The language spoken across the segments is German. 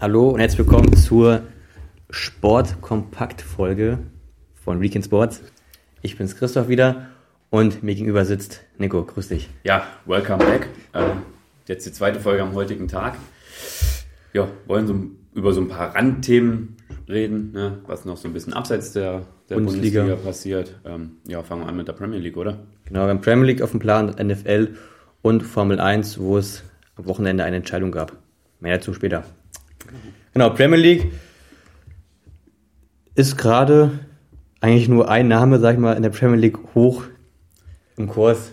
Hallo und herzlich willkommen zur Sport-Kompakt-Folge von Weekend Sports. Ich bin's Christoph wieder und mir gegenüber sitzt Nico. Grüß dich. Ja, welcome back. Ähm, jetzt die zweite Folge am heutigen Tag. Ja, wollen so über so ein paar Randthemen reden, ne, was noch so ein bisschen abseits der, der Bundesliga. Bundesliga, passiert. Ähm, ja, fangen wir an mit der Premier League, oder? Genau, wir haben Premier League auf dem Plan, NFL und Formel 1, wo es am Wochenende eine Entscheidung gab. Mehr dazu später. Genau, Premier League ist gerade eigentlich nur ein Name, sag ich mal, in der Premier League hoch im Kurs,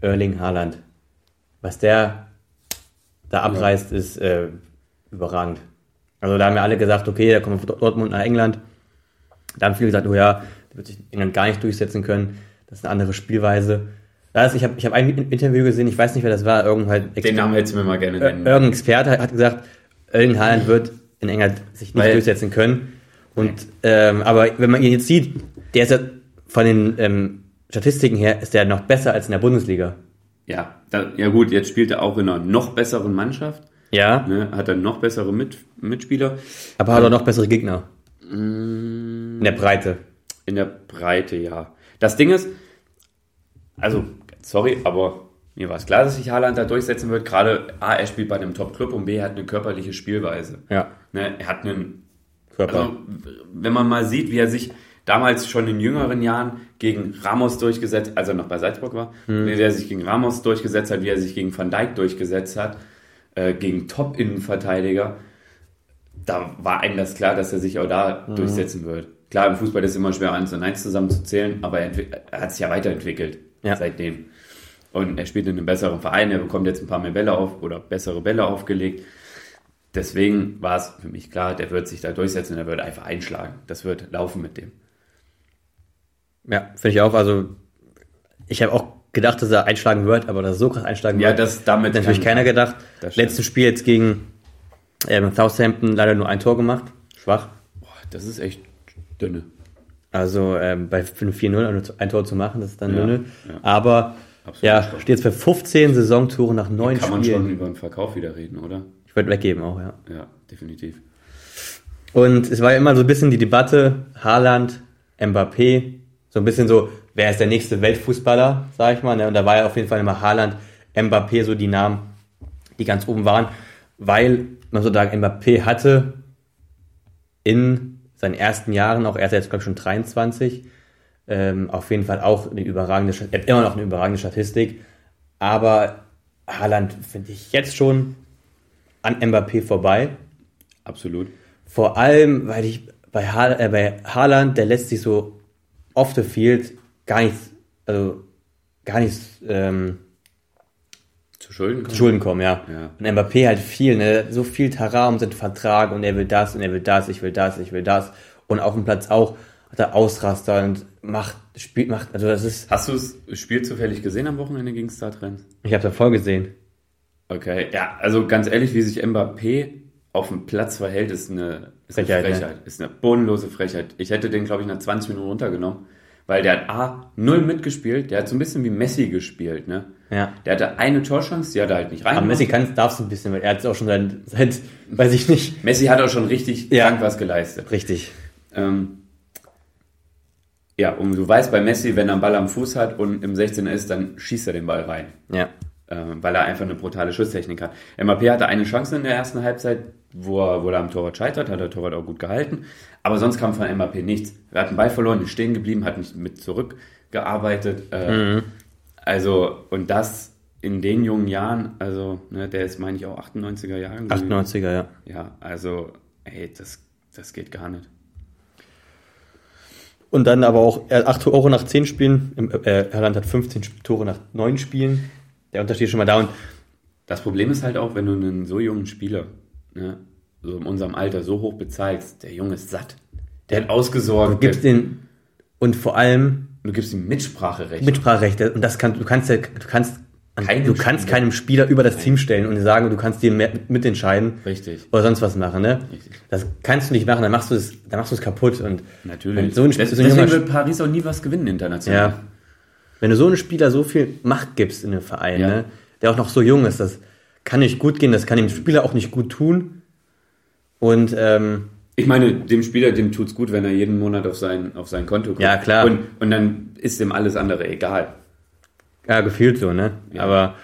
Erling Haaland. Was der da abreißt, ja. ist äh, überragend. Also da haben ja alle gesagt, okay, der kommt von Dortmund nach England. Da haben viele gesagt, oh ja, der wird sich in England gar nicht durchsetzen können. Das ist eine andere Spielweise. Das, ich habe ich hab ein Interview gesehen, ich weiß nicht, wer das war. Irgend halt Den Namen hättest du mir mal gerne nennen. Irgendein Experte hat gesagt, Erling Haaland wird in England sich nicht Weil, durchsetzen können. Und ähm, aber wenn man ihn jetzt sieht, der ist ja von den ähm, Statistiken her ist der noch besser als in der Bundesliga. Ja, da, ja gut, jetzt spielt er auch in einer noch besseren Mannschaft. Ja. Ne, hat er noch bessere Mit Mitspieler. Aber hat er noch bessere Gegner. Mm. In der Breite. In der Breite, ja. Das Ding ist, also, sorry, aber mir war es klar, dass sich Haaland da durchsetzen wird. Gerade A, er spielt bei einem Top-Club und B, er hat eine körperliche Spielweise. Ja. Ne, er hat einen Körper. Also, wenn man mal sieht, wie er sich damals schon in jüngeren Jahren gegen Ramos durchgesetzt, als er noch bei Salzburg war, hm. wie er sich gegen Ramos durchgesetzt hat, wie er sich gegen Van Dijk durchgesetzt hat, äh, gegen Top-Innenverteidiger, da war eigentlich das klar, dass er sich auch da hm. durchsetzen wird. Klar, im Fußball ist es immer schwer, eins und eins zusammenzuzählen, aber er, er hat sich ja weiterentwickelt ja. seitdem. Und er spielt in einem besseren Verein, er bekommt jetzt ein paar mehr Bälle auf oder bessere Bälle aufgelegt. Deswegen war es für mich klar, der wird sich da durchsetzen, der wird einfach einschlagen. Das wird laufen mit dem. Ja, finde ich auch. Also, ich habe auch gedacht, dass er einschlagen wird, aber dass er so krass einschlagen ja, wird. Ja, das damit. Hat natürlich keiner gedacht. Letztes Spiel jetzt gegen ähm, Southampton leider nur ein Tor gemacht. Schwach. Boah, das ist echt dünne. Also ähm, bei 5-4-0 ein Tor zu machen, das ist dann ja, dünne. Ja. Aber Absolut ja, steht jetzt bei 15 Saisontoren nach neun Spielen. Kann man schon über den Verkauf wieder reden, oder? Ich würde weggeben auch, ja. Ja, definitiv. Und es war ja immer so ein bisschen die Debatte, Haaland, Mbappé, so ein bisschen so, wer ist der nächste Weltfußballer, sag ich mal. Ne? Und da war ja auf jeden Fall immer Haaland, Mbappé so die Namen, die ganz oben waren, weil man so sagen, Mbappé hatte in seinen ersten Jahren, auch er ist jetzt glaube ich schon 23, ähm, auf jeden Fall auch eine überragende, er hat immer noch eine überragende Statistik, aber Haaland finde ich jetzt schon an Mbappé vorbei. Absolut. Vor allem, weil ich bei, ha äh, bei Haaland, der lässt sich so off the field gar nichts, also gar nichts ähm, zu Schulden kommen. Zu Schulden kommen, ja. ja. Und Mbappé halt viel, ne? So viel Tara um seinen Vertrag und er will das und er will das, ich will das, ich will das. Und auf dem Platz auch hat er Ausraster und macht, spielt, macht, also das ist. Hast du das Spiel zufällig gesehen am Wochenende gegen Startrend? Ich habe da voll gesehen. Okay, ja, also ganz ehrlich, wie sich Mbappé auf dem Platz verhält, ist eine, ist Frechheit, eine Frechheit. Ne? Ist eine bodenlose Frechheit. Ich hätte den, glaube ich, nach 20 Minuten runtergenommen, weil der hat A, null mitgespielt, der hat so ein bisschen wie Messi gespielt, ne? Ja. Der hatte eine Torchance, die hat er halt nicht rein. Aber Messi kann, darf es ein bisschen, weil er hat es auch schon seit, seit, weiß ich nicht. Messi hat auch schon richtig ja. krank was geleistet. Richtig. Ähm, ja, und du weißt bei Messi, wenn er einen Ball am Fuß hat und im 16er ist, dann schießt er den Ball rein. Ja äh, weil er einfach eine brutale Schusstechnik hat. MAP hatte eine Chance in der ersten Halbzeit, wo er, wo er am Torwart scheitert, hat der Torwart auch gut gehalten, aber sonst kam von MAP nichts. Er hat einen Ball verloren, ist stehen geblieben, hat nicht mit zurückgearbeitet. Äh, mhm. Also, und das in den jungen Jahren, also, ne, der ist, meine ich, auch 98er Jahren. 98er, ja. Ja, also, ey, das, das geht gar nicht. Und dann aber auch 8 Tore nach 10 Spielen. Äh, Erland hat 15 Tore nach 9 Spielen der Unterschied ist schon mal da. Und das Problem ist halt auch, wenn du einen so jungen Spieler, ne, so in unserem Alter, so hoch bezeigst, der Junge ist satt. Der hat ausgesorgt. Du gibst den, und vor allem. Du gibst ihm Mitspracherechte. Mitspracherechte. Und das kann, du kannst du kannst, keinem du kannst Spieler. keinem Spieler über das Nein. Team stellen und sagen, du kannst dir mitentscheiden. Richtig. Oder sonst was machen, ne? Richtig. Das kannst du nicht machen, dann machst du es, dann machst du es kaputt und. Natürlich. So ein, Des, so deswegen wird Paris auch nie was gewinnen international. Ja. Wenn du so einem Spieler so viel Macht gibst in den Verein, ja. ne, der auch noch so jung ist, das kann nicht gut gehen, das kann dem Spieler auch nicht gut tun. Und ähm, ich meine, dem Spieler, dem tut's gut, wenn er jeden Monat auf sein, auf sein Konto kommt. Ja, klar. Und, und dann ist dem alles andere egal. Ja, gefühlt so, ne? Ja. Aber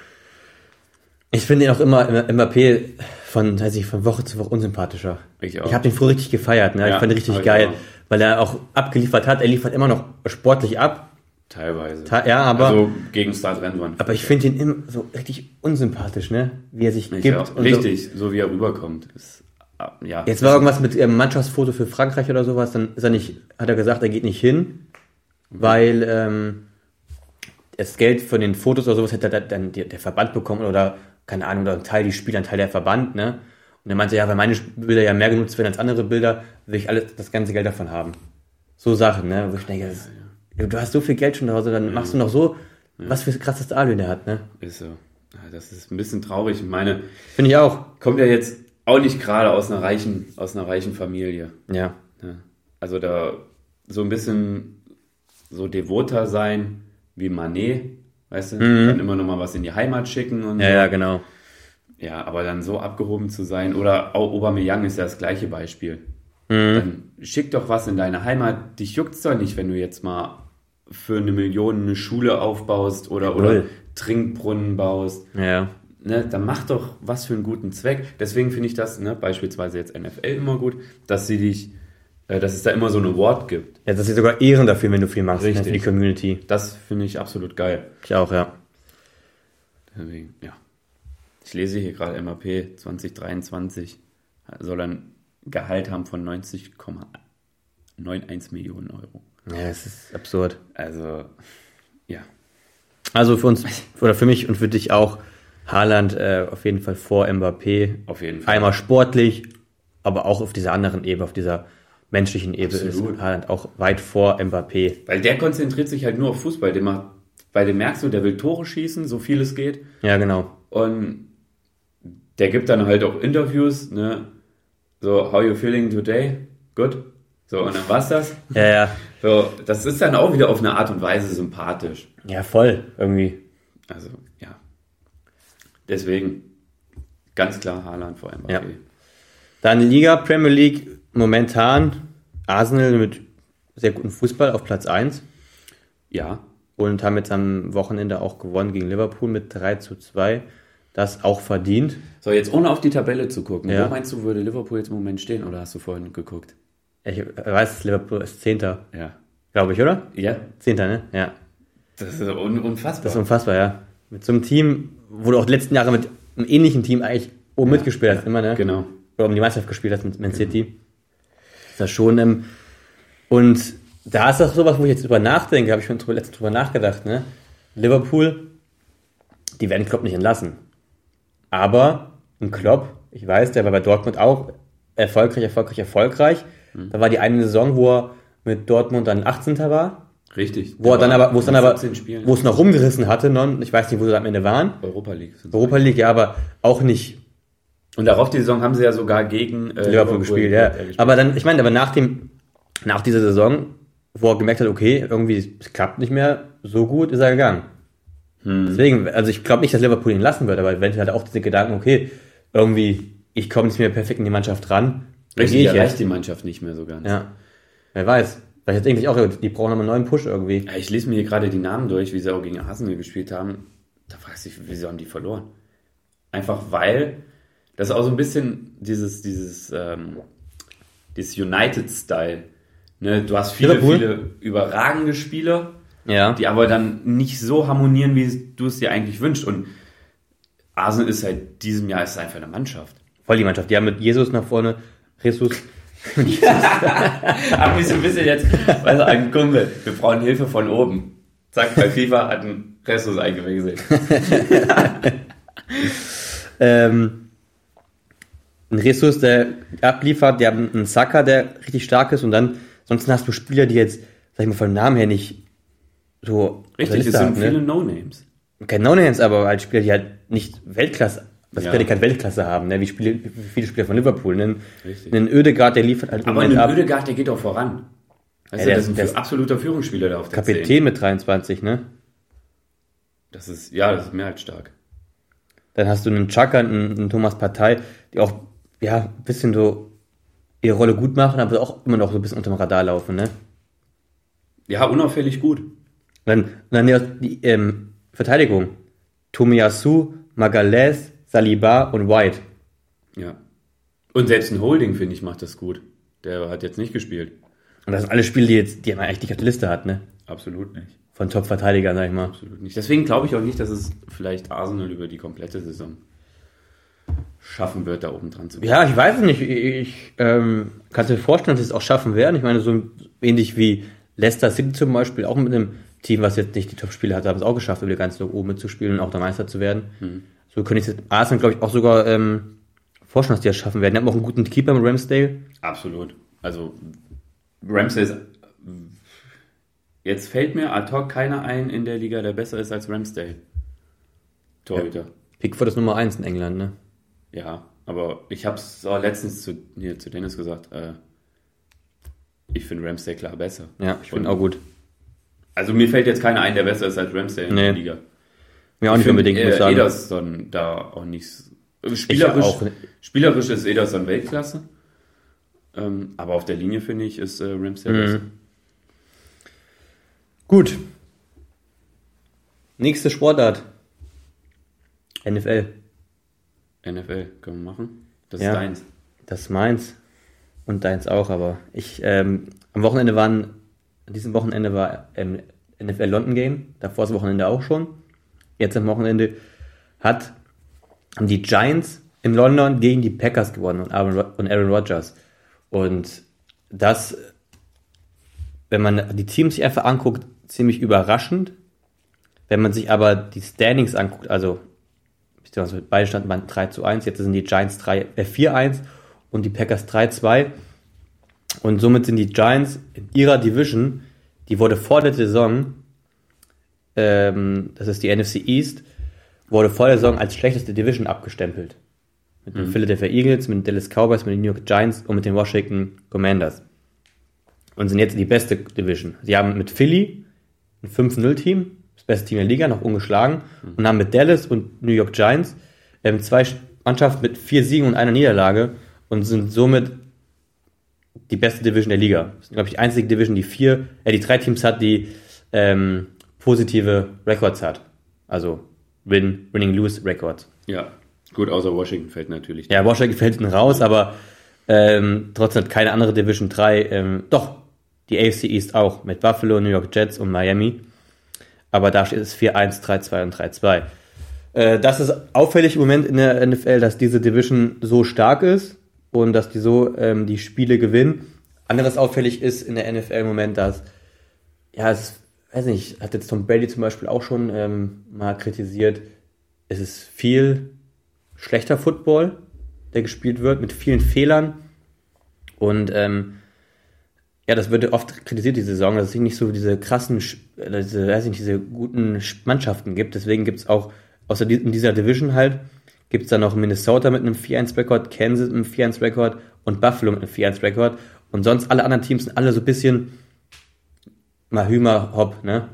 ich finde ihn auch immer, Mbappé von, weiß ich, von Woche zu Woche unsympathischer. Ich auch. Ich habe den früher richtig gefeiert, ne? Ja, ich fand ihn richtig geil, weil er auch abgeliefert hat. Er liefert immer noch sportlich ab. Teilweise. Ta- ja, aber- Also gegen Start Rennwand. Aber ich finde ihn immer so richtig unsympathisch, ne? Wie er sich Ich gibt. auch. und Richtig, so. wie er rüberkommt. Ist, ah, ja. So. Jetzt war irgendwas mit ähm, Mannschaftsfoto für Frankreich oder sowas, dann ist er nicht, hat er gesagt, er geht nicht hin, weil ähm, das Geld von den Fotos oder sowas hätte dann der, Verband bekommen oder keine Ahnung, oder ein Teil die Spieler, ein Teil der Verband, ne? Und er meinte, ja, weil meine Bilder ja mehr genutzt werden als andere Bilder, will ich alles, das ganze Geld davon haben. So Sachen, ne? Wo ich denke, das, du hast so viel Geld schon zu Hause, dann machst du noch so, was für krasses Stadion der hat, ne? Ist so. Ja, Das ist ein bisschen traurig. Ich meine, Finde ich auch. kommt ja jetzt auch nicht gerade aus einer reichen, aus einer reichen Familie. Ja. Ja. Also da so ein bisschen so devoter sein wie Manet, weißt du? Dann immer noch mal was in die Heimat schicken und Mhm. Ja, so. ja, genau. Ja, aber dann so abgehoben zu sein oder auch Aubameyang ist ja das gleiche Beispiel. Mhm. Dann schick doch was in deine Heimat. Dich juckt's doch nicht, wenn du jetzt mal für eine Million eine Schule aufbaust oder, oder Null. Trinkbrunnen baust. Ja. Ne, dann mach doch was für einen guten Zweck. Deswegen finde ich das, ne, beispielsweise jetzt NFL immer gut, dass sie dich, dass es da immer so ein Award gibt. Ja, dass sie sogar Ehren dafür, wenn du viel machst, ne, Richtig. für die Community. Das finde ich absolut geil. Ich auch, ja. Deswegen, ja. Ich lese hier gerade MAP 2023 soll ein Gehalt haben von 90,91 Millionen Euro. Ja, es ist absurd. Also, ja. Also für uns, oder für mich und für dich auch, Haaland äh, auf jeden Fall vor Mbappé. Auf jeden Fall. Einmal sportlich, aber auch auf dieser anderen Ebene, auf dieser menschlichen Ebene ist Haaland auch weit vor Mbappé. Weil der konzentriert sich halt nur auf Fußball. Der macht, bei dem merkst du, der will Tore schießen, so viel es geht. Ja, genau. Und der gibt dann halt auch Interviews, ne? So, how you feeling today? Good? So, und dann war's das. Ja, ja. So, das ist dann auch wieder auf eine Art und Weise sympathisch. Ja, voll, irgendwie. Also, ja. Deswegen, ganz klar Haaland vor Mbappé. Ja. Dann Liga, Premier League, momentan Arsenal mit sehr gutem Fußball auf Platz 1 ja. und haben jetzt am Wochenende auch gewonnen gegen Liverpool mit 3 zu 2. Das auch verdient. So, jetzt ohne auf die Tabelle zu gucken. Ja. Wo meinst du, würde Liverpool jetzt im Moment stehen? Oder hast du vorhin geguckt? Ich weiß, Liverpool ist Zehnter, Ja. glaube ich, oder? Ja? Zehnter, ne? Ja. Das ist un unfassbar. Das ist unfassbar, ja. Mit so einem Team, wo du auch die letzten Jahre mit einem ähnlichen Team eigentlich oben mitgespielt hast, immer, ne? Genau. Oder um die Meisterschaft gespielt hast mit Man City. Ist das schon, ähm, und da ist das sowas, wo ich jetzt drüber nachdenke, habe ich schon drüber, letztens drüber nachgedacht, ne? Liverpool, die werden Klopp nicht entlassen. Aber ein Klopp, ich weiß, der war bei Dortmund auch erfolgreich, erfolgreich, erfolgreich. Da war die eine Saison, wo er mit Dortmund dann 18. war. Richtig. Wo er dann aber, wo es dann aber, 17 Spielen. wo es noch rumgerissen hatte, non, ich weiß nicht, wo sie am Ende waren. Europa League. Europa League, ja, aber auch nicht Und darauf die Saison haben sie ja sogar gegen äh, Liverpool gespielt, ja. gespielt. Aber dann, ich meine, aber nach dem, nach dieser Saison, wo er gemerkt hat, okay, irgendwie, es klappt nicht mehr so gut, ist er gegangen. Hm. Deswegen, also ich glaube nicht, dass Liverpool ihn lassen wird, aber eventuell hat er auch diese Gedanken, okay, irgendwie, ich komme nicht mehr perfekt in die Mannschaft ran. Richtig, ich erreicht die Mannschaft nicht mehr so ganz. Ja. Wer weiß. Vielleicht denke ich auch, die brauchen nochmal einen neuen Push irgendwie. Ja, Ich lese mir hier gerade die Namen durch, wie sie auch gegen Arsenal gespielt haben. Da fragst du dich, wieso haben die verloren? Einfach weil das ist auch so ein bisschen dieses, dieses, ähm, dieses United-Style. Ne, du hast viele, Liverpool? viele überragende Spieler, Ja. die aber dann nicht so harmonieren, wie du es dir eigentlich wünschst. Und Arsenal ist seit diesem Jahr ist einfach eine Mannschaft. Voll die Mannschaft. Die haben mit Jesus nach vorne, Jesus. Hab mich so ein bisschen jetzt, weißt du, ein Kumpel, wir brauchen Hilfe von oben. Zack, bei FIFA hat ein Restus eingewechselt. ähm, ein Jesus, der abliefert, die haben einen Saka, der richtig stark ist und dann, sonst hast du Spieler, die jetzt, sag ich mal, vom Namen her nicht so Richtig, es sind haben, viele ne? No-Names. Kein No-Names, aber halt Spieler, die halt nicht Weltklasse, das Ja. Prädikat Weltklasse haben, ne? wie, Spiele, wie viele Spieler von Liverpool. Ne? Richtig. Ein Ödegaard, der liefert halt Aber Moment ein ab. Ödegaard, der geht doch voran. Weißt Ja, der das ist- ein absoluter Führungsspieler da auf der 10. Kapitän mit 23, ne? Das ist, ja, das ist mehr als stark. Dann hast du einen Chaka, einen, einen Thomas Partei, die auch, ja, ein bisschen so ihre Rolle gut machen, aber auch immer noch so ein bisschen unter dem Radar laufen, ne? Ja, unauffällig gut. Dann, dann ja, die ähm, Verteidigung. Tomiyasu, Magalhaes, Saliba und White. Ja. Und selbst ein Holding, finde ich, macht das gut. Der hat jetzt nicht gespielt. Und das sind alle Spiele, die jetzt, die man eigentlich nicht auf der Liste hat, ne? Absolut nicht. Von Top-Verteidigern, sag ich mal. Absolut nicht. Deswegen glaube ich auch nicht, dass es vielleicht Arsenal über die komplette Saison schaffen wird, da oben dran zu Ja, ich weiß es nicht. Ich, ich ähm, kann mir vorstellen, dass sie es auch schaffen werden. Ich meine, so ähnlich wie Leicester City zum Beispiel, auch mit einem Team, was jetzt nicht die Top-Spiele hat, haben es auch geschafft, über die ganze oben mitzuspielen und auch der Meister zu werden. Hm. So könnte ich es Arsenal, glaube ich, auch sogar ähm, vorstellen, dass die das schaffen werden. Die haben auch einen guten Keeper mit Ramsdale. Absolut. Also Ramsdale ist Jetzt fällt mir ad hoc keiner ein in der Liga, der besser ist als Ramsdale. Torhüter. Ja. Pickford ist Nummer 1 in England, ne? Ja, aber ich habe es auch letztens zu, hier, zu Dennis gesagt. Äh, ich finde Ramsdale klar besser. Ja, ich finde auch gut. Also mir fällt jetzt keiner ein, der besser ist als Ramsdale in nee. der Liga. Ja, auch nicht unbedingt, muss ich sagen. Ederson da auch nicht. Spielerisch, auch. spielerisch ist Ederson Weltklasse. Ähm, aber auf der Linie, finde ich, ist äh, Ramsdale mhm. besser. Gut. Nächste Sportart. NFL. NFL können wir machen. Das ja, ist deins. Das ist meins. Und deins auch, aber ich, ähm, am Wochenende waren, an diesem Wochenende war ähm, NFL London Game, davor das Wochenende auch schon. Jetzt am Wochenende hat haben die Giants in London gegen die Packers gewonnen und Aaron Rodgers. Und das, wenn man die Teams sich einfach anguckt, ziemlich überraschend. Wenn man sich aber die Standings anguckt, also beide standen bei 3 zu 1, jetzt sind die Giants 3, äh 4-1 und die Packers 3-2. Und somit sind die Giants in ihrer Division, die wurde vor der Saison, ähm, das ist die NFC East, wurde vor der Saison als schlechteste Division abgestempelt. Mit den mhm. Philadelphia Eagles, mit den Dallas Cowboys, mit den New York Giants und mit den Washington Commanders. Und sind jetzt die beste Division. Sie haben mit Philly ein 5-0-Team, das beste Team der Liga, noch ungeschlagen, und haben mit Dallas und New York Giants ähm, zwei Mannschaften mit vier Siegen und einer Niederlage und sind somit die beste Division der Liga. Das ist, glaube ich, die einzige Division, die vier, äh, die drei Teams hat, die ähm, positive Records hat. Also Win, Winning, Lose Records. Ja, gut, außer Washington fällt natürlich. Ja, Washington fällt hinten raus, aber ähm, trotzdem hat keine andere Division 3, ähm, doch, die AFC East auch mit Buffalo, New York Jets und Miami. Aber da steht es 4-1, 3-2 und 3-2. Äh, das ist auffällig im Moment in der NFL, dass diese Division so stark ist und dass die so ähm, die Spiele gewinnen. Anderes auffällig ist in der NFL im Moment, dass, ja, es weiß nicht, hat jetzt Tom Brady zum Beispiel auch schon ähm, mal kritisiert, es ist viel schlechter Football, der gespielt wird, mit vielen Fehlern. Und ähm, ja, das wird oft kritisiert, die Saison, dass es nicht so diese krassen, äh, diese, weiß ich nicht, diese guten Mannschaften gibt. Deswegen gibt es auch, außer in dieser Division halt, gibt es dann noch Minnesota mit einem 4-1-Rekord, Kansas mit einem 4-1-Rekord und Buffalo mit einem 4-1-Rekord. Und sonst alle anderen Teams sind alle so ein bisschen mal Hümer, Hopp, ne?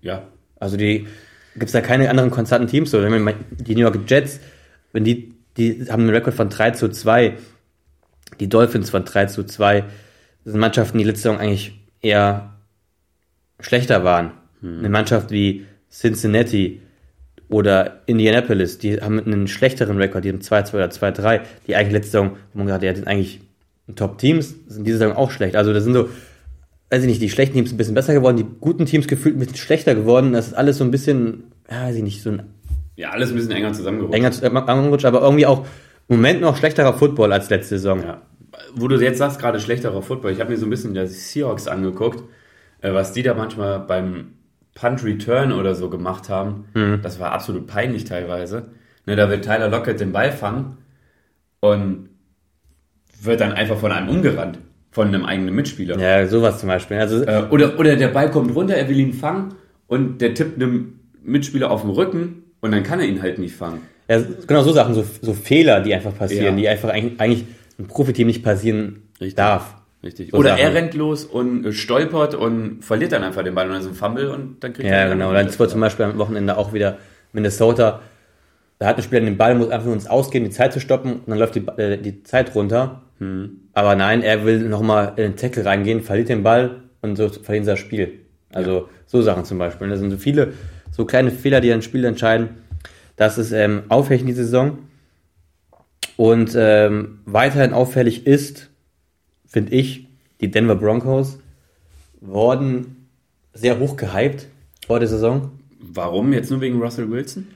Ja. Also die gibt es da keine anderen konstanten Teams so. Die New York Jets, wenn die, die haben einen Rekord von 3 zu 2, die Dolphins von 3 zu 2, das sind Mannschaften, die letzte Saison eigentlich eher schlechter waren. Hm. Eine Mannschaft wie Cincinnati oder Indianapolis, die haben einen schlechteren Rekord, die haben 2-2 oder 2-3, die eigentlich letzte Saison, wo man gesagt hat, ja, sind eigentlich Top-Teams, sind diese Saison auch schlecht. Also das sind so, weiß ich nicht, die schlechten Teams ein bisschen besser geworden, die guten Teams gefühlt ein bisschen schlechter geworden. Das ist alles so ein bisschen, ja, weiß ich nicht, so ein. Ja, alles ein bisschen enger zusammengerutscht. Enger zusammengerutscht, aber irgendwie auch im Moment noch schlechterer Football als letzte Saison. Ja wo du jetzt sagst, gerade schlechterer Football, ich habe mir so ein bisschen die Seahawks angeguckt, äh, was die da manchmal beim Punt Return oder so gemacht haben. Mhm. Das war absolut peinlich teilweise. Ne, da will Tyler Lockett den Ball fangen und wird dann einfach von einem umgerannt, von einem eigenen Mitspieler. Ja, sowas zum Beispiel. Also, äh, oder, oder der Ball kommt runter, er will ihn fangen und der tippt einem Mitspieler auf den Rücken und dann kann er ihn halt nicht fangen. Ja, genau so Sachen, so, so Fehler, die einfach passieren, ja. die einfach eigentlich ein Profiteam nicht passieren Richtig. darf. Richtig. So Oder Sachen. er rennt los und stolpert und verliert dann einfach den Ball und dann ist ein Fumble und dann kriegt ja, er. Ja, genau. Dann war zum Beispiel am Wochenende auch wieder Minnesota. Da hat ein Spieler den Ball, muss einfach nur ins Ausgehen, die Zeit zu stoppen und dann läuft die, äh, die Zeit runter Mhm. Aber nein, er will nochmal in den Tackle reingehen, verliert den Ball und so verlieren sie das Spiel. Also ja. so Sachen zum Beispiel. Das sind so viele, so kleine Fehler, die ein Spiel entscheiden. Das ist ähm, in dieser Saison. Und ähm, weiterhin auffällig ist, finde ich, die Denver Broncos wurden sehr hoch gehypt vor der Saison. Warum? Jetzt nur wegen Russell Wilson?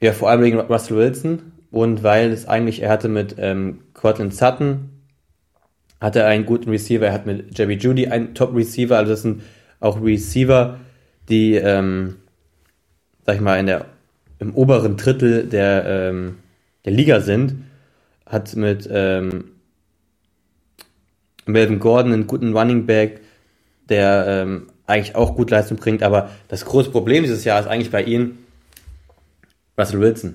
Ja, vor allem wegen Russell Wilson und weil es eigentlich, er hatte mit ähm, Cortland Sutton, hatte einen guten Receiver, er hat mit Jerry Judy einen Top-Receiver, also das sind auch Receiver, die, ähm, sag ich mal, in der, im oberen Drittel der, ähm, der Liga sind, hat mit ähm, Melvin Gordon einen guten Running Back, der ähm, eigentlich auch gut Leistung bringt, aber das große Problem dieses Jahr ist eigentlich bei ihm Russell Wilson.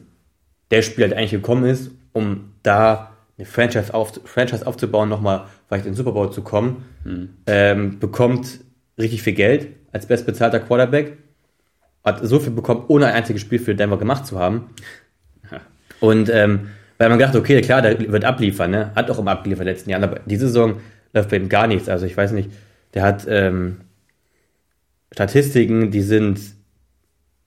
Der Spieler, der eigentlich gekommen ist, um da eine Franchise, auf, Franchise aufzubauen, nochmal vielleicht in den Super Bowl zu kommen, mhm. ähm, bekommt richtig viel Geld als bestbezahlter Quarterback, hat so viel bekommen, ohne ein einziges Spiel für Denver gemacht zu haben. Und ähm, weil man gedacht, okay, klar, der wird abliefern, ne? Hat auch immer abgeliefert in den letzten Jahren, aber diese Saison läuft bei ihm gar nichts. Also ich weiß nicht, der hat ähm, Statistiken, die sind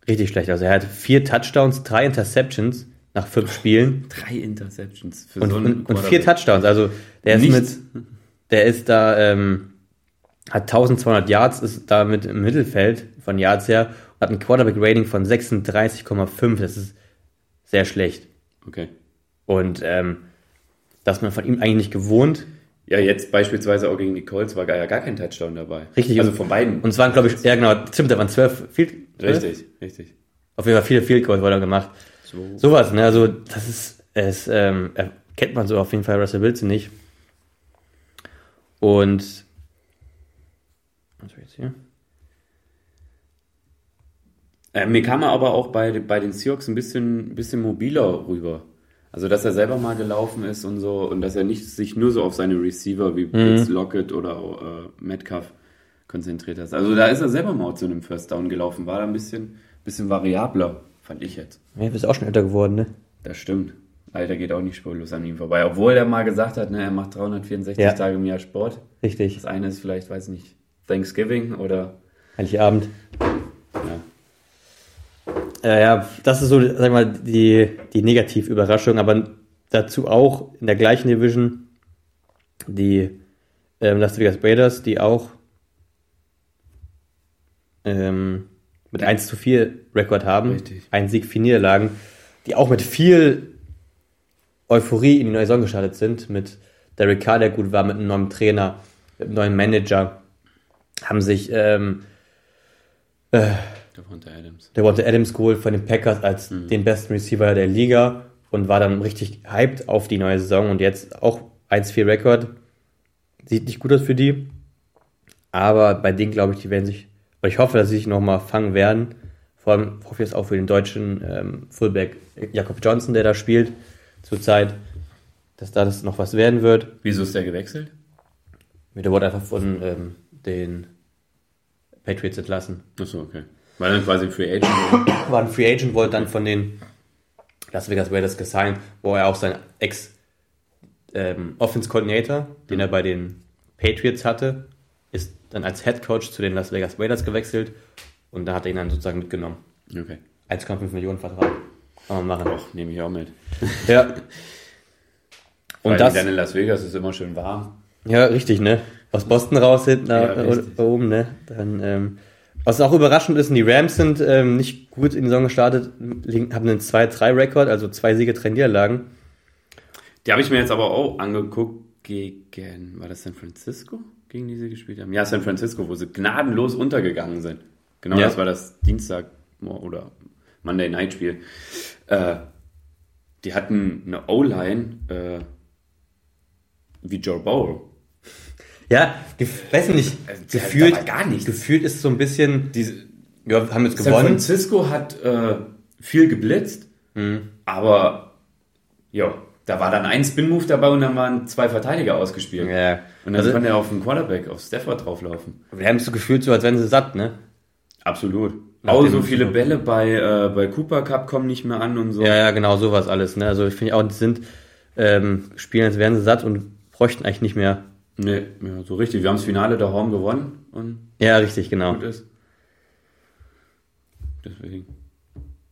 richtig schlecht. Also er hat vier Touchdowns, drei Interceptions nach fünf Spielen. Drei Interceptions für und, so einen und, und vier Touchdowns. Also der ist Nichts. mit, der ist da, ähm, hat 1200 Yards, ist damit im Mittelfeld von Yards her und hat ein Quarterback-Rating von 36,5. Das ist sehr schlecht. Okay. Und ähm, dass man von ihm eigentlich nicht gewohnt. Ja, jetzt beispielsweise auch gegen die Colts war ja gar kein Touchdown dabei. Richtig. Also von beiden. Und es waren, glaube ich, ja genau, stimmt, da waren zwölf, viel, Richtig, richtig. Auf jeden Fall viele Field Goals wurde gemacht. So. Sowas, ne, also das ist, es, ähm, kennt man so auf jeden Fall Russell Wilson nicht. Und, was jetzt hier? Äh, mir kam er aber auch bei, bei den Seahawks ein bisschen, bisschen mobiler rüber. Also, dass er selber mal gelaufen ist und so und dass er nicht sich nur so auf seine Receiver wie mhm. Lockett oder äh, Metcalf konzentriert hat. Also, da ist er selber mal zu einem First Down gelaufen, war da ein bisschen, bisschen variabler, fand ich jetzt. Ja, du bist auch schon älter geworden, ne? Das stimmt. Alter geht auch nicht spurlos an ihm vorbei. Obwohl er mal gesagt hat, ne, er macht 364 ja. Tage im Jahr Sport. Richtig. Das eine ist vielleicht, weiß nicht, Thanksgiving oder Heiligabend. Ja, ja, das ist so, sag mal, die, die Negativüberraschung, aber dazu auch in der gleichen Division die ähm, Las Vegas Raiders, die auch ähm, mit 1 zu 4 Rekord haben, Richtig. ein Sieg, vier Niederlagen, die auch mit viel Euphorie in die neue Saison gestartet sind, mit Derek Carr, der gut war, mit einem neuen Trainer, mit einem neuen Manager, haben sich ähm, äh, Devonta Adams. Devonta Adams geholt von den Packers als mhm. den besten Receiver der Liga und war dann richtig hyped auf die neue Saison und jetzt auch 1-4 Rekord. Sieht nicht gut aus für die. Aber bei denen glaube ich, die werden sich, ich hoffe, dass sie sich nochmal fangen werden. Vor allem hoffe ich es auch für den deutschen ähm, Fullback Jakob Johnson, der da spielt zurzeit, dass da das noch was werden wird. Wieso ist der gewechselt? Der wurde einfach von ähm, den Patriots entlassen. Achso, okay. War dann quasi Free Agent? War ein Free Agent, wurde dann von den Las Vegas Raiders gesigned, wo er auch sein Ex ähm, Offense Coordinator, den er bei den Patriots hatte, ist dann als Head Coach zu den Las Vegas Raiders gewechselt und da hat er ihn dann sozusagen mitgenommen. Okay. 1,5 Millionen Vertrag. Kann man machen. Och, nehme ich auch mit. Ja. und Weil das. Dann in Las Vegas ist immer schön warm. Ja, richtig, ne? Aus Boston raus hinten ja, oben, ne? Dann, ähm, was auch überraschend ist, die Rams sind ähm, nicht gut in die Saison gestartet, haben einen 2-3-Rekord, also zwei Siege, drei Niederlagen. Die habe ich mir jetzt aber auch angeguckt gegen, war das San Francisco, gegen die sie gespielt haben? Ja, San Francisco, wo sie gnadenlos untergegangen sind. Genau, ja. das war das Dienstag oder Monday Night Spiel. Äh, die hatten eine O-Line äh, wie Joe Bowl. Ja, weiß nicht, also, gefühlt, gar nicht. gefühlt ist so ein bisschen, diese, ja, haben jetzt gewonnen. San Francisco hat äh, viel geblitzt, mhm. aber ja, da war dann ein Spin-Move dabei und dann waren zwei Verteidiger ausgespielt. Ja. Und dann also, konnte er auf den Quarterback, auf Stafford drauflaufen. Wir haben es so gefühlt, so als wären sie satt, ne? Absolut. Auch so viele Bälle bei, äh, bei Cooper Cup kommen nicht mehr an und so. Ja, ja, genau, sowas alles, ne? Also ich finde auch, die sind, ähm, spielen, als wären sie satt und bräuchten eigentlich nicht mehr. Nee, ja, so richtig. Wir haben das Finale der Horn gewonnen und Ja, richtig, genau. gut ist. Deswegen.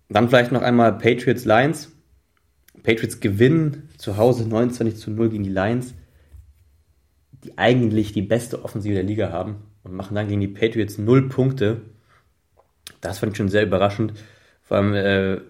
Dann vielleicht noch einmal Patriots Lions. Patriots gewinnen zu Hause 29 zu 0 gegen die Lions, die eigentlich die beste Offensive der Liga haben und machen dann gegen die Patriots 0 Punkte. Das fand ich schon sehr überraschend. Vor allem, äh,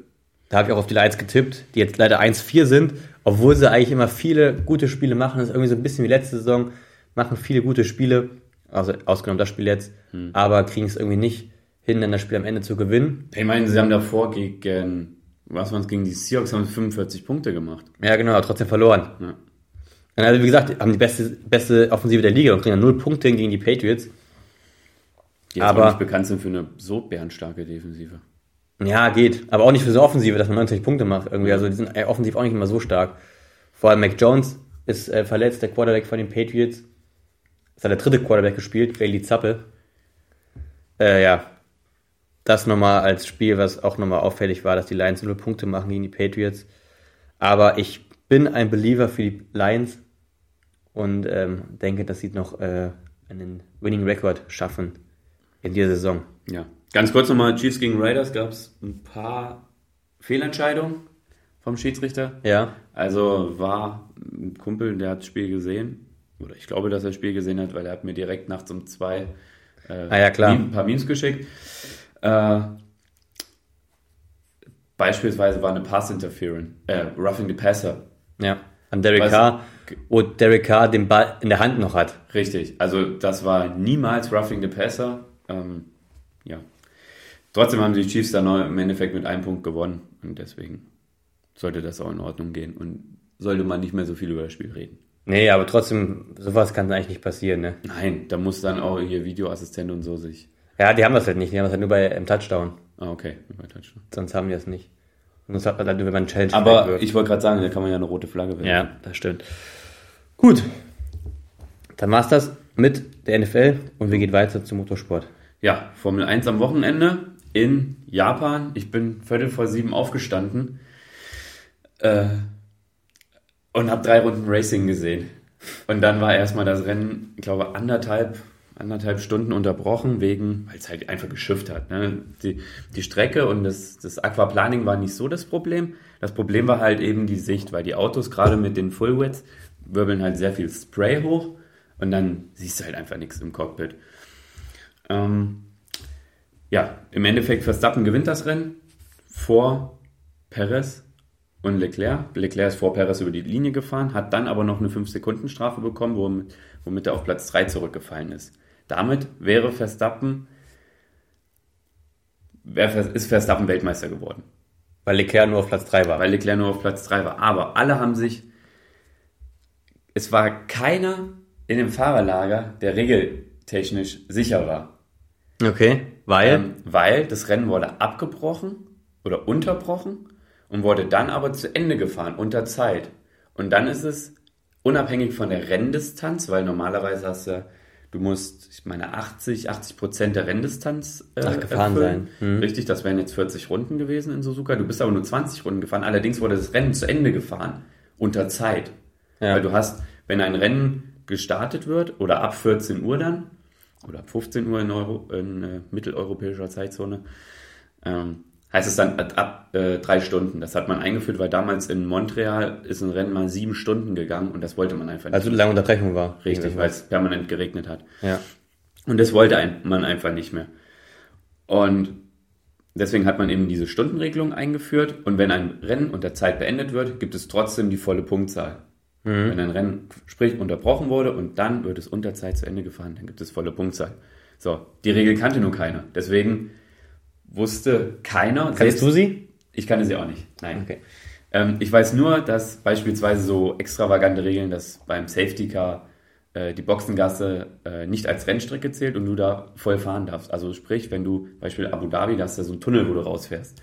da habe ich auch auf die Lions getippt, die jetzt leider 1-4 sind, obwohl sie eigentlich immer viele gute Spiele machen. Das ist irgendwie so ein bisschen wie letzte Saison, machen viele gute Spiele, also ausgenommen das Spiel jetzt, aber kriegen es irgendwie nicht hin, dann das Spiel am Ende zu gewinnen. Ich meine, sie haben davor gegen, was waren es, gegen die Seahawks haben sie 45 Punkte gemacht. Ja, genau, aber trotzdem verloren. Ja. Und also, wie gesagt, haben die beste, beste Offensive der Liga und kriegen dann null Punkte hin gegen die Patriots. Die jetzt Aber- nicht bekannt sind für eine so bärenstarke Defensive. Ja, geht. Aber auch nicht für so Offensive, dass man 90 Punkte macht irgendwie. Also, die sind äh, offensiv auch nicht immer so stark. Vor allem Mac Jones ist äh, verletzt, der Quarterback von den Patriots. Ist hat der dritte Quarterback gespielt, Bailey Zappe. Äh, ja. Das nochmal als Spiel, was auch nochmal auffällig war, dass die Lions null Punkte machen gegen die Patriots. Aber ich bin ein Believer für die Lions und ähm, denke, dass sie noch äh, einen Winning Record schaffen in dieser Saison. Ja. Ganz kurz nochmal, Chiefs gegen Raiders gab es ein paar Fehlentscheidungen vom Schiedsrichter. Ja. Also war ein Kumpel, der hat das Spiel gesehen. Oder ich glaube, dass er das Spiel gesehen hat, weil er hat mir direkt nachts um zwei äh, Ah ja, klar. Ein paar Memes geschickt. Äh, beispielsweise war eine Pass Interference, äh, Roughing the Passer. Ja, an Derek Weiß- Carr, wo Derek Carr den Ball in der Hand noch hat. Richtig, also das war niemals Roughing the Passer. Ähm, ja. Trotzdem haben die Chiefs dann im Endeffekt mit einem Punkt gewonnen und deswegen sollte das auch in Ordnung gehen und sollte man nicht mehr so viel über das Spiel reden. Nee, aber trotzdem, sowas kann eigentlich nicht passieren, ne? Nein, da muss dann auch hier Videoassistent und so sich. Ja, die haben das halt nicht, die haben das halt nur bei im Touchdown. Ah, okay, über Touchdown. Sonst haben die das nicht. Und das hat man dann nur, wenn man einen Challenge Aber ich wollte gerade sagen, da kann man ja eine rote Flagge werfen. Ja, das stimmt. Gut. Dann war's das mit der NFL und wir gehen weiter zum Motorsport. Ja, Formel 1 am Wochenende in Japan. Ich bin viertel vor sieben aufgestanden äh, und habe drei Runden Racing gesehen. Und dann war erstmal das Rennen, ich glaube, anderthalb, anderthalb Stunden unterbrochen, wegen, weil es halt einfach geschifft hat. Ne? Die, die Strecke und das, das Aquaplaning war nicht so das Problem. Das Problem war halt eben die Sicht, weil die Autos gerade mit den Fullwets wirbeln halt sehr viel Spray hoch und dann siehst du halt einfach nichts im Cockpit. Ähm, ja, im Endeffekt Verstappen gewinnt das Rennen vor Perez und Leclerc. Leclerc ist vor Perez über die Linie gefahren, hat dann aber noch eine 5-Sekunden-Strafe bekommen, womit, womit er auf Platz 3 zurückgefallen ist. Damit wäre Verstappen, ist Verstappen Weltmeister geworden, Weil Leclerc nur auf Platz 3 war. weil Leclerc nur auf Platz 3 war. Aber alle haben sich, es war keiner in dem Fahrerlager, der regeltechnisch sicher war. Okay, weil? Ähm, weil das Rennen wurde abgebrochen oder unterbrochen und wurde dann aber zu Ende gefahren unter Zeit. Und dann ist es unabhängig von der Renndistanz, weil normalerweise hast du, du musst, ich meine, 80, 80 Prozent der Renndistanz äh, Ach, gefahren erfüllen. sein. Mhm. Richtig, das wären jetzt 40 Runden gewesen in Suzuka. Du bist aber nur 20 Runden gefahren. Allerdings wurde das Rennen zu Ende gefahren unter Zeit. Ja. Weil du hast, wenn ein Rennen gestartet wird oder ab 14 Uhr dann oder ab 15 Uhr in, Euro, in äh, mitteleuropäischer Zeitzone, ähm, heißt es dann ab, äh, drei Stunden. Das hat man eingeführt, weil damals in Montreal ist ein Rennen mal sieben Stunden gegangen und das wollte man einfach nicht. Also eine lange Unterbrechung war. Richtig, weil es permanent geregnet hat. Ja. Und das wollte ein, man einfach nicht mehr. Und deswegen hat man eben diese Stundenregelung eingeführt. Und wenn ein Rennen unter Zeit beendet wird, gibt es trotzdem die volle Punktzahl. Wenn ein Rennen, sprich, unterbrochen wurde und dann wird es unter Zeit zu Ende gefahren, dann gibt es volle Punktzahl. So, die Regel kannte nur keiner. Deswegen wusste keiner. Kannst du sie? Ich kannte sie auch nicht. Nein. Okay. Ähm, ich weiß nur, dass beispielsweise so extravagante Regeln, dass beim Safety Car äh, die Boxengasse äh, nicht als Rennstrecke zählt und du da voll fahren darfst. Also sprich, wenn du Beispiel Abu Dhabi, da hast du so einen Tunnel, wo du rausfährst.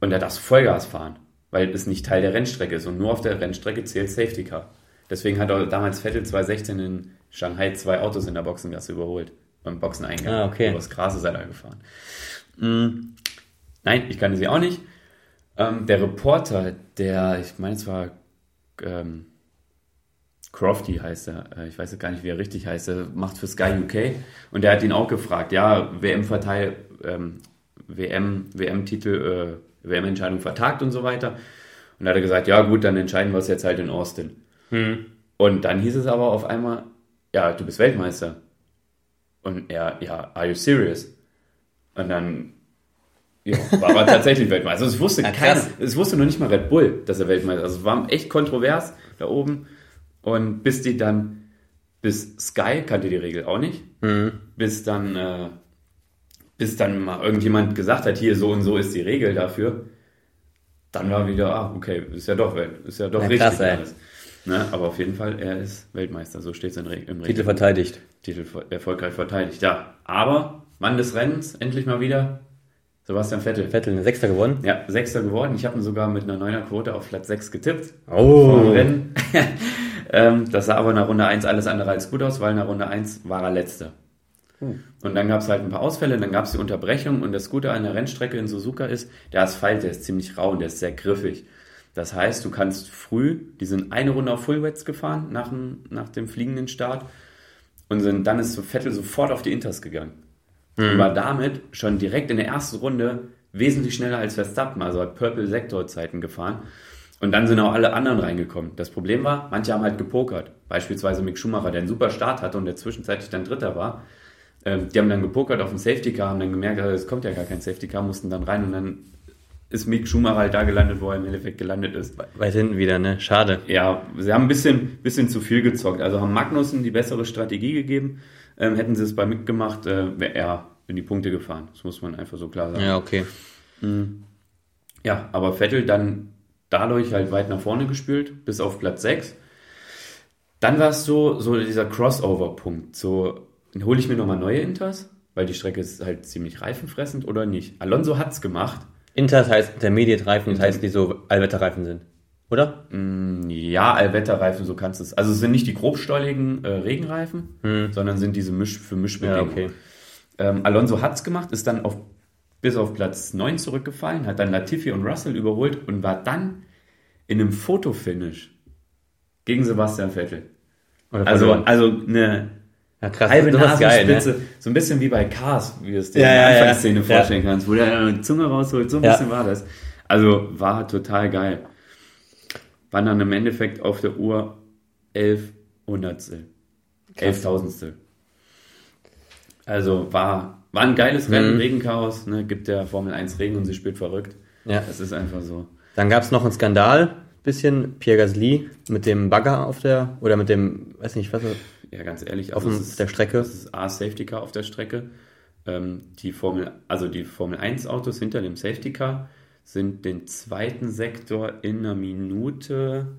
Und da darfst du Vollgas fahren, weil es nicht Teil der Rennstrecke ist und nur auf der Rennstrecke zählt Safety Car. Deswegen hat auch damals Vettel 2016 in Shanghai zwei Autos in der Boxengasse überholt. Beim Boxeneingang. Ah, okay. Übers Gras ist er da gefahren. Mm, Nein, ich kannte sie auch nicht. Ähm, der Reporter, der, ich meine, es war ähm, Crofty heißt er, äh, ich weiß gar nicht, wie er richtig heißt, er macht für Sky UK und der hat ihn auch gefragt, ja, WM-Verteil, ähm, WM, WM-Titel, äh, WM-Entscheidung vertagt und so weiter. Und da hat er gesagt, ja gut, dann entscheiden wir es jetzt halt in Austin. Hm. Und dann hieß es aber auf einmal, ja, du bist Weltmeister. Und er, ja, are you serious? Und dann ja, war er tatsächlich Weltmeister. Also es wusste ja, keiner, es wusste noch nicht mal Red Bull, dass er Weltmeister ist. Also es war echt kontrovers da oben. Und bis die dann, bis Sky kannte die Regel auch nicht, mhm. bis dann, äh, bis dann mal irgendjemand gesagt hat, hier so und so ist die Regel dafür, dann war wieder, ah, okay, ist ja doch Welt, ist ja doch ja, richtig krass, alles. Ne? Aber auf jeden Fall, er ist Weltmeister, so steht es im Regeln. Titel verteidigt. Titel erfolgreich verteidigt, ja. Aber Mann des Rennens, endlich mal wieder, Sebastian Vettel. Vettel, ein Sechster geworden? Ja, Sechster geworden. Ich habe ihn sogar mit einer neuner Quote auf Platz 6 getippt. Oh. Rennen. ähm, das sah aber nach Runde 1 alles andere als gut aus, weil nach Runde 1 war er Letzter. Uh. Und dann gab es halt ein paar Ausfälle, dann gab es die Unterbrechung und das Gute an der Rennstrecke in Suzuka ist, der Asphalt, der ist ziemlich rau und der ist sehr griffig. Das heißt, du kannst früh, die sind eine Runde auf Fullwets gefahren nach dem, nach dem fliegenden Start und sind, dann ist so Vettel sofort auf die Inters gegangen. Mhm. Und war damit schon direkt in der ersten Runde wesentlich schneller als Verstappen, also hat Purple Sektor Zeiten gefahren. Und dann sind auch alle anderen reingekommen. Das Problem war, manche haben halt gepokert. Beispielsweise Mick Schumacher, der einen super Start hatte und der zwischenzeitlich dann Dritter war. Ähm, die haben dann gepokert auf dem Safety Car, haben dann gemerkt, also es kommt ja gar kein Safety Car, mussten dann rein und dann ist Mick Schumacher halt da gelandet, wo er im Endeffekt gelandet ist. Weit hinten wieder, ne? Schade. Ja, sie haben ein bisschen, bisschen zu viel gezockt. Also haben Magnussen die bessere Strategie gegeben. Ähm, hätten sie es bei Mick gemacht, äh, wäre er in die Punkte gefahren. Das muss man einfach so klar sagen. Ja, okay. Mhm. Ja, aber Vettel dann dadurch halt weit nach vorne gespült, bis auf Platz 6. Dann war es so, so dieser Crossover-Punkt. So, hole ich mir nochmal neue Inters, weil die Strecke ist halt ziemlich reifenfressend oder nicht. Alonso hat es gemacht. Inters heißt Intermediate-Reifen, das heißt, die so Allwetterreifen sind. Oder? Mm, ja, Allwetterreifen, so kannst du es. Also es sind nicht die grobstolligen äh, Regenreifen, hm. sondern sind diese Misch für Mischbedingungen. Ja, okay. Ähm, Alonso es gemacht, ist dann auf, bis auf Platz 9 zurückgefallen, hat dann Latifi und Russell überholt und war dann in einem Fotofinish gegen Sebastian Vettel. Also, also eine ja, krass, halbe Nasenspitze, ne? so ein bisschen wie bei Cars, wie du es dir ja, in der Anfangsszene ja, vorstellen kannst, wo der eine Zunge rausholt, so ein bisschen war das. Also war total geil. Waren dann im Endeffekt auf der Uhr 11 Hundertstel. 11.000stel. Also war, war ein geiles Rennen, mhm. Regenchaos, ne? gibt der Formel 1 Regen und sie spielt verrückt. Ja. Das ist einfach so. Dann gab es noch einen Skandal, bisschen, Pierre Gasly mit dem Bagger auf der, oder mit dem, weiß nicht, was Ja, ganz ehrlich, auf also ist, der Strecke. Das ist A, Safety Car auf der Strecke. Ähm, die Formel, also die Formel 1 Autos hinter dem Safety Car sind den zweiten Sektor in einer Minute,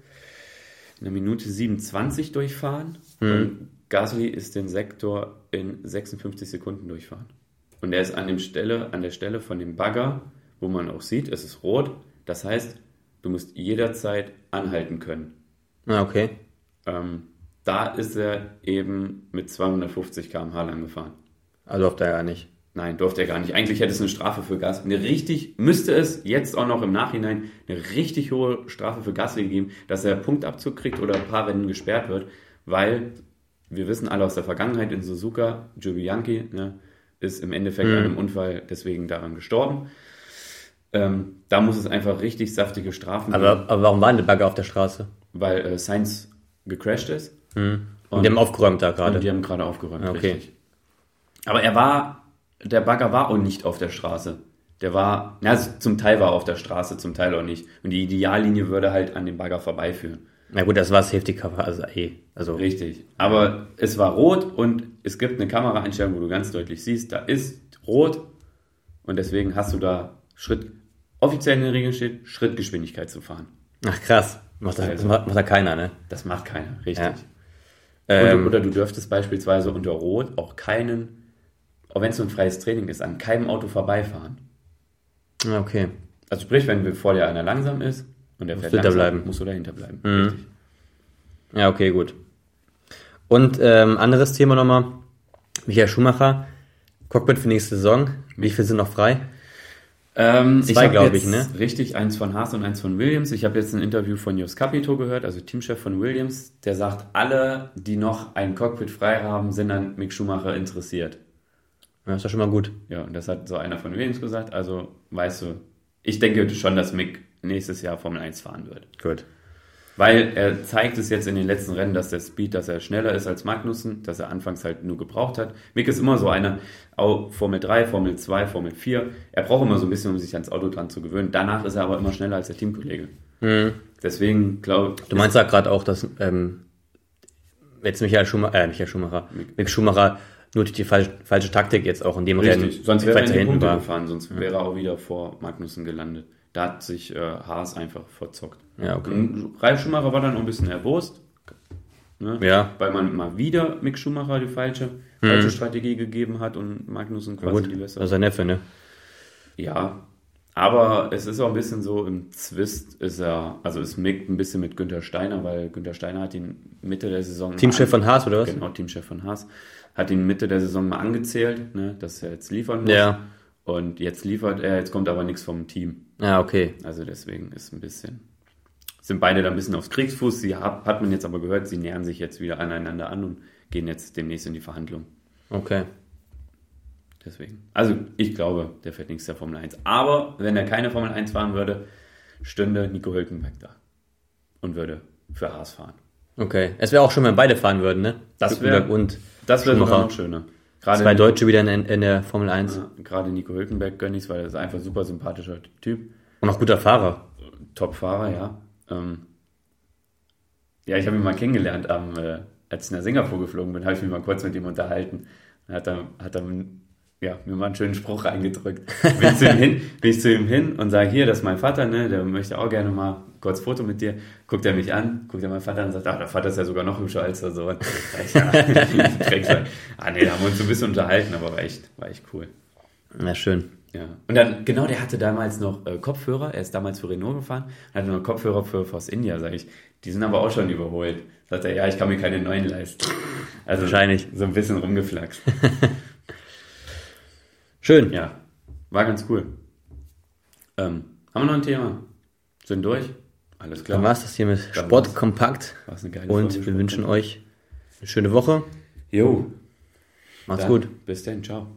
in einer Minute 27 durchfahren. Mhm. Gasly ist den Sektor in 56 Sekunden durchfahren. Und er ist an, dem Stelle, an der Stelle von dem Bagger, wo man auch sieht, es ist rot. Das heißt, du musst jederzeit anhalten können. Ah, okay. Ähm, da ist er eben mit 250 km/h lang gefahren. Also durfte er gar nicht. Nein, durfte er gar nicht. Eigentlich hätte es eine Strafe für Gas. Eine richtig, müsste es jetzt auch noch im Nachhinein eine richtig hohe Strafe für Gasly geben, dass er Punktabzug kriegt oder ein paar Rennen gesperrt wird, weil wir wissen alle aus der Vergangenheit in Suzuka, Joe Bianchi ne, ist im Endeffekt mhm. an einem Unfall deswegen daran gestorben. Ähm, da muss es einfach richtig saftige Strafen aber, geben. Aber warum waren die Bagger auf der Straße? Weil äh, Sainz gecrashed ist. Mhm. Und, und, die haben aufgeräumt da gerade. die haben gerade aufgeräumt, okay. richtig. Aber er war, der Bagger war auch nicht auf der Straße. Der war, na, zum Teil war er auf der Straße, zum Teil auch nicht. Und die Ideallinie würde halt an dem Bagger vorbeiführen. Na gut, das war Safety Cover, also eh. Also Richtig. Aber es war rot und es gibt eine Kameraeinstellung, wo du ganz deutlich siehst, da ist rot und deswegen hast du da Schritt, offiziell in den Regeln steht, Schrittgeschwindigkeit zu fahren. Ach krass. Macht das, also, macht, macht da keiner, ne? Das macht keiner, richtig. Ja. Ähm, oder, du dürftest beispielsweise unter Rot auch keinen, auch wenn es so ein freies Training ist, an keinem Auto vorbeifahren. Okay. Also sprich, wenn vor dir einer langsam ist, und der fährt langsam, bleiben. musst du dahinter bleiben. Mhm. Ja, okay, gut. Und ähm, anderes Thema nochmal. Michael Schumacher, Cockpit für nächste Saison. Wie viel sind noch frei? Ähm, Zwei, glaube ich, ne? Richtig, eins von Haas und eins von Williams. Ich habe jetzt ein Interview von Jos Capito gehört, also Teamchef von Williams. Der sagt, alle, die noch ein Cockpit frei haben, sind an Mick Schumacher interessiert. Ja, ist ja schon mal gut. Ja, und das hat so einer von Williams gesagt. Also, weißt du, ich denke schon, dass Mick nächstes Jahr Formel 1 fahren wird. Gut. Weil er zeigt es jetzt in den letzten Rennen, dass der Speed, dass er schneller ist als Magnussen, dass er anfangs halt nur gebraucht hat. Mick ist immer so einer, auch Formel 3, Formel 2, Formel 4. Er braucht immer so ein bisschen, um sich ans Auto dran zu gewöhnen. Danach ist er aber immer schneller als der Teamkollege. Mhm. Deswegen glaube ich. Du meinst ja gerade auch, dass ähm, jetzt Michael Schumacher, äh, Michael Schumacher, Mick, Mick Schumacher nur durch die falsche, falsche Taktik jetzt auch in dem Richtig. Rennen. Sonst wäre er in die Punkte war. gefahren, sonst wäre er auch wieder vor Magnussen gelandet. Da hat sich äh, Haas einfach verzockt. Ja, okay. Und Ralf Schumacher war dann auch ein bisschen erbost. Ne? Ja. Weil man mal wieder Mick Schumacher die falsche, hm. falsche Strategie gegeben hat und Magnussen quasi gut, die bessere. Das ist ein Neffe, ne? Ja. Aber es ist auch ein bisschen so, im Zwist ist er, also ist Mick ein bisschen mit Günther Steiner, weil Günther Steiner hat ihn Mitte der Saison. Teamchef von Haas, oder was? Genau, Teamchef von Haas. Hat ihn Mitte der Saison mal angezählt, ne, dass er jetzt liefern muss. Ja. Und jetzt liefert er, jetzt kommt aber nichts vom Team. Ja, okay. Also deswegen ist ein bisschen, sind beide da ein bisschen aufs Kriegsfuß. Sie hat, hat man jetzt aber gehört, sie nähern sich jetzt wieder aneinander an und gehen jetzt demnächst in die Verhandlung. Okay. Deswegen. Also ich glaube, der fährt nichts der Formel 1. Aber wenn er keine Formel 1 fahren würde, stünde Nico Hülkenberg da und würde für Haas fahren. Okay. Es wäre auch schön, wenn beide fahren würden, ne? Das wäre und das wäre noch schöner. Gerade Zwei Deutsche wieder in, in der Formel 1. Ja, gerade Nico Hülkenberg gönne ich weil er ist einfach ein super sympathischer Typ. Und auch guter Fahrer. Top-Fahrer, ja. Ähm, ja, ich habe ihn mal kennengelernt, am, äh, als ich nach Singapur geflogen bin, habe ich mich mal kurz mit ihm unterhalten. Hat er, hat er ja, mir mal einen schönen Spruch reingedrückt. Bin ich zu ihm hin, bin ich zu ihm hin und sage, hier, das ist mein Vater, ne, der möchte auch gerne mal kurz Foto mit dir. Guckt er mich an, guckt er meinen Vater an und sagt, ah, der Vater ist ja sogar noch hübscher als der Sohn. ja, ah, nee, da haben wir uns so ein bisschen unterhalten, aber war echt, war echt cool. Na, schön. Ja. Und dann, genau, der hatte damals noch äh, Kopfhörer. Er ist damals für Renault gefahren hatte noch Kopfhörer für Force India, sage ich. Die sind aber auch schon überholt. Sagt er, ja, ich kann mir keine neuen leisten. Also, Wahrscheinlich. So ein bisschen rumgeflaxt. Schön. Ja. War ganz cool. Ähm, haben wir noch ein Thema? Sind durch? Alles klar. Dann war es das hier mit Dann Sport kompakt. Und Folge wir wünschen euch eine schöne Woche. Jo. Macht's Dann, gut. Bis dann. Ciao.